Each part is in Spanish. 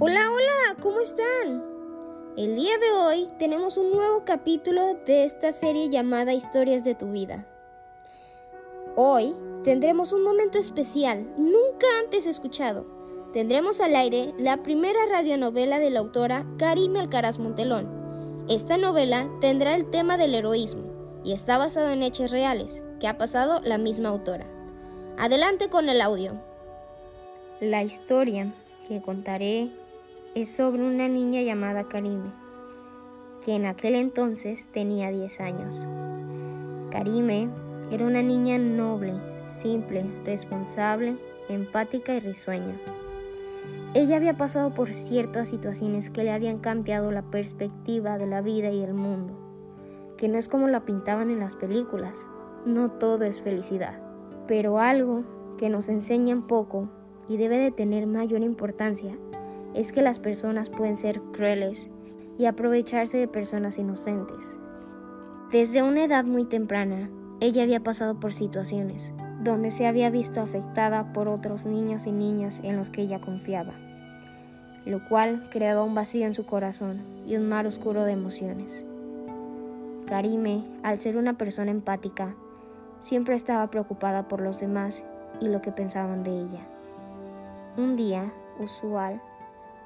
Hola, hola, ¿cómo están? El día de hoy tenemos un nuevo capítulo de esta serie llamada Historias de tu vida. Hoy tendremos un momento especial, nunca antes escuchado. Tendremos al aire la primera radionovela de la autora Karime Alcaraz Montelón. Esta novela tendrá el tema del heroísmo y está basado en hechos reales que ha pasado la misma autora. Adelante con el audio. La historia que contaré es sobre una niña llamada Karime, que en aquel entonces tenía 10 años. Karime era una niña noble, simple, responsable, empática y risueña. Ella había pasado por ciertas situaciones que le habían cambiado la perspectiva de la vida y el mundo, que no es como la pintaban en las películas, no todo es felicidad, pero algo que nos enseñan poco y debe de tener mayor importancia es que las personas pueden ser crueles y aprovecharse de personas inocentes. Desde una edad muy temprana, ella había pasado por situaciones donde se había visto afectada por otros niños y niñas en los que ella confiaba, lo cual creaba un vacío en su corazón y un mar oscuro de emociones. Karime, al ser una persona empática, siempre estaba preocupada por los demás y lo que pensaban de ella. Un día, usual,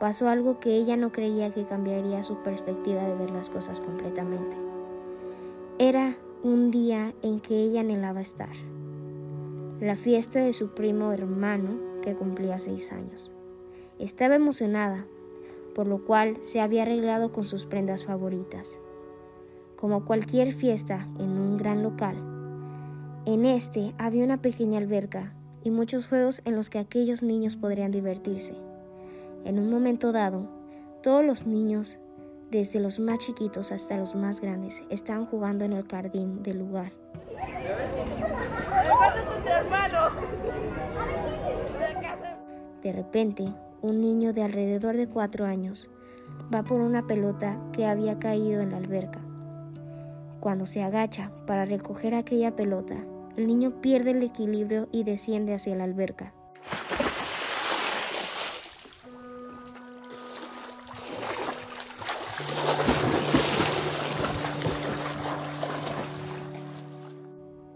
pasó algo que ella no creía que cambiaría su perspectiva de ver las cosas completamente. Era un día en que ella anhelaba estar. La fiesta de su primo hermano que cumplía seis años. Estaba emocionada, por lo cual se había arreglado con sus prendas favoritas. Como cualquier fiesta en un gran local, en este había una pequeña alberca y muchos juegos en los que aquellos niños podrían divertirse. En un momento dado, todos los niños, desde los más chiquitos hasta los más grandes, estaban jugando en el jardín del lugar. De repente, un niño de alrededor de cuatro años va por una pelota que había caído en la alberca. Cuando se agacha para recoger aquella pelota, el niño pierde el equilibrio y desciende hacia la alberca.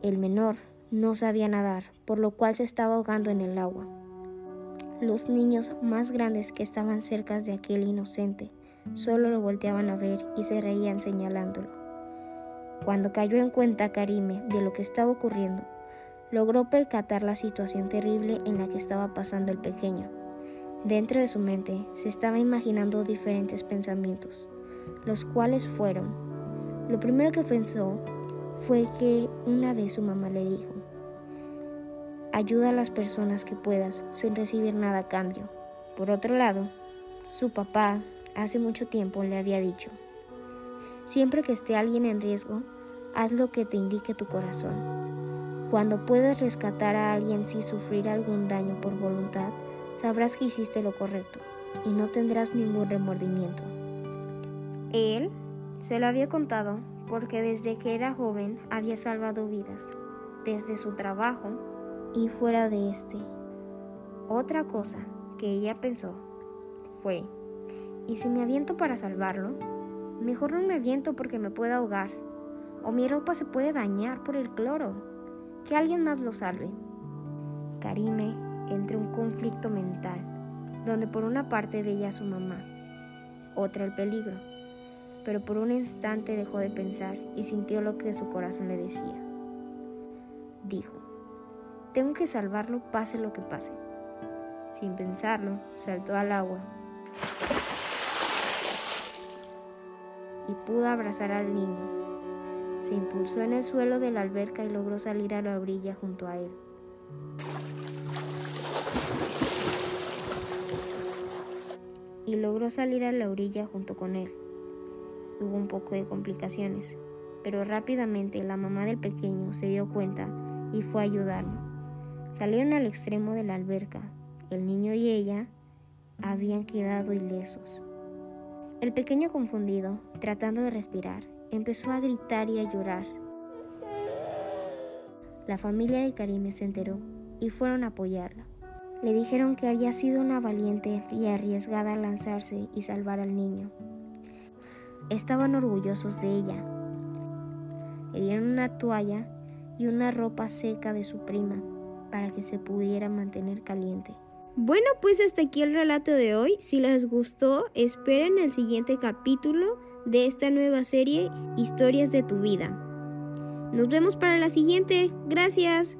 El menor no sabía nadar, por lo cual se estaba ahogando en el agua. Los niños más grandes que estaban cerca de aquel inocente solo lo volteaban a ver y se reían señalándolo. Cuando cayó en cuenta Karime de lo que estaba ocurriendo, logró percatar la situación terrible en la que estaba pasando el pequeño. Dentro de su mente se estaba imaginando diferentes pensamientos, los cuales fueron, lo primero que pensó fue que una vez su mamá le dijo, ayuda a las personas que puedas sin recibir nada a cambio. Por otro lado, su papá hace mucho tiempo le había dicho, siempre que esté alguien en riesgo, haz lo que te indique tu corazón. Cuando puedas rescatar a alguien sin sufrir algún daño por voluntad, sabrás que hiciste lo correcto y no tendrás ningún remordimiento. Él se lo había contado porque desde que era joven había salvado vidas, desde su trabajo y fuera de este. Otra cosa que ella pensó fue, ¿y si me aviento para salvarlo? Mejor no me aviento porque me puedo ahogar o mi ropa se puede dañar por el cloro. Que alguien más lo salve. Karime entra un conflicto mental, donde por una parte veía a su mamá, otra el peligro, pero por un instante dejó de pensar y sintió lo que su corazón le decía. Dijo, tengo que salvarlo pase lo que pase. Sin pensarlo, saltó al agua y pudo abrazar al niño se impulsó en el suelo de la alberca y logró salir a la orilla junto a él. Salir a la orilla junto con él. Hubo un poco de complicaciones, pero rápidamente la mamá del pequeño se dio cuenta y fue a ayudarlo. Salieron al extremo de la alberca. El niño y ella habían quedado ilesos. El pequeño confundido, tratando de respirar, empezó a gritar y a llorar. La familia de Karime se enteró y fueron a apoyarla. Le dijeron que había sido una valiente y arriesgada al lanzarse y salvar al niño. Estaban orgullosos de ella. Le dieron una toalla y una ropa seca de su prima para que se pudiera mantener caliente. Bueno, pues hasta aquí el relato de hoy. Si les gustó, esperen el siguiente capítulo de esta nueva serie Historias de tu vida. Nos vemos para la siguiente. Gracias.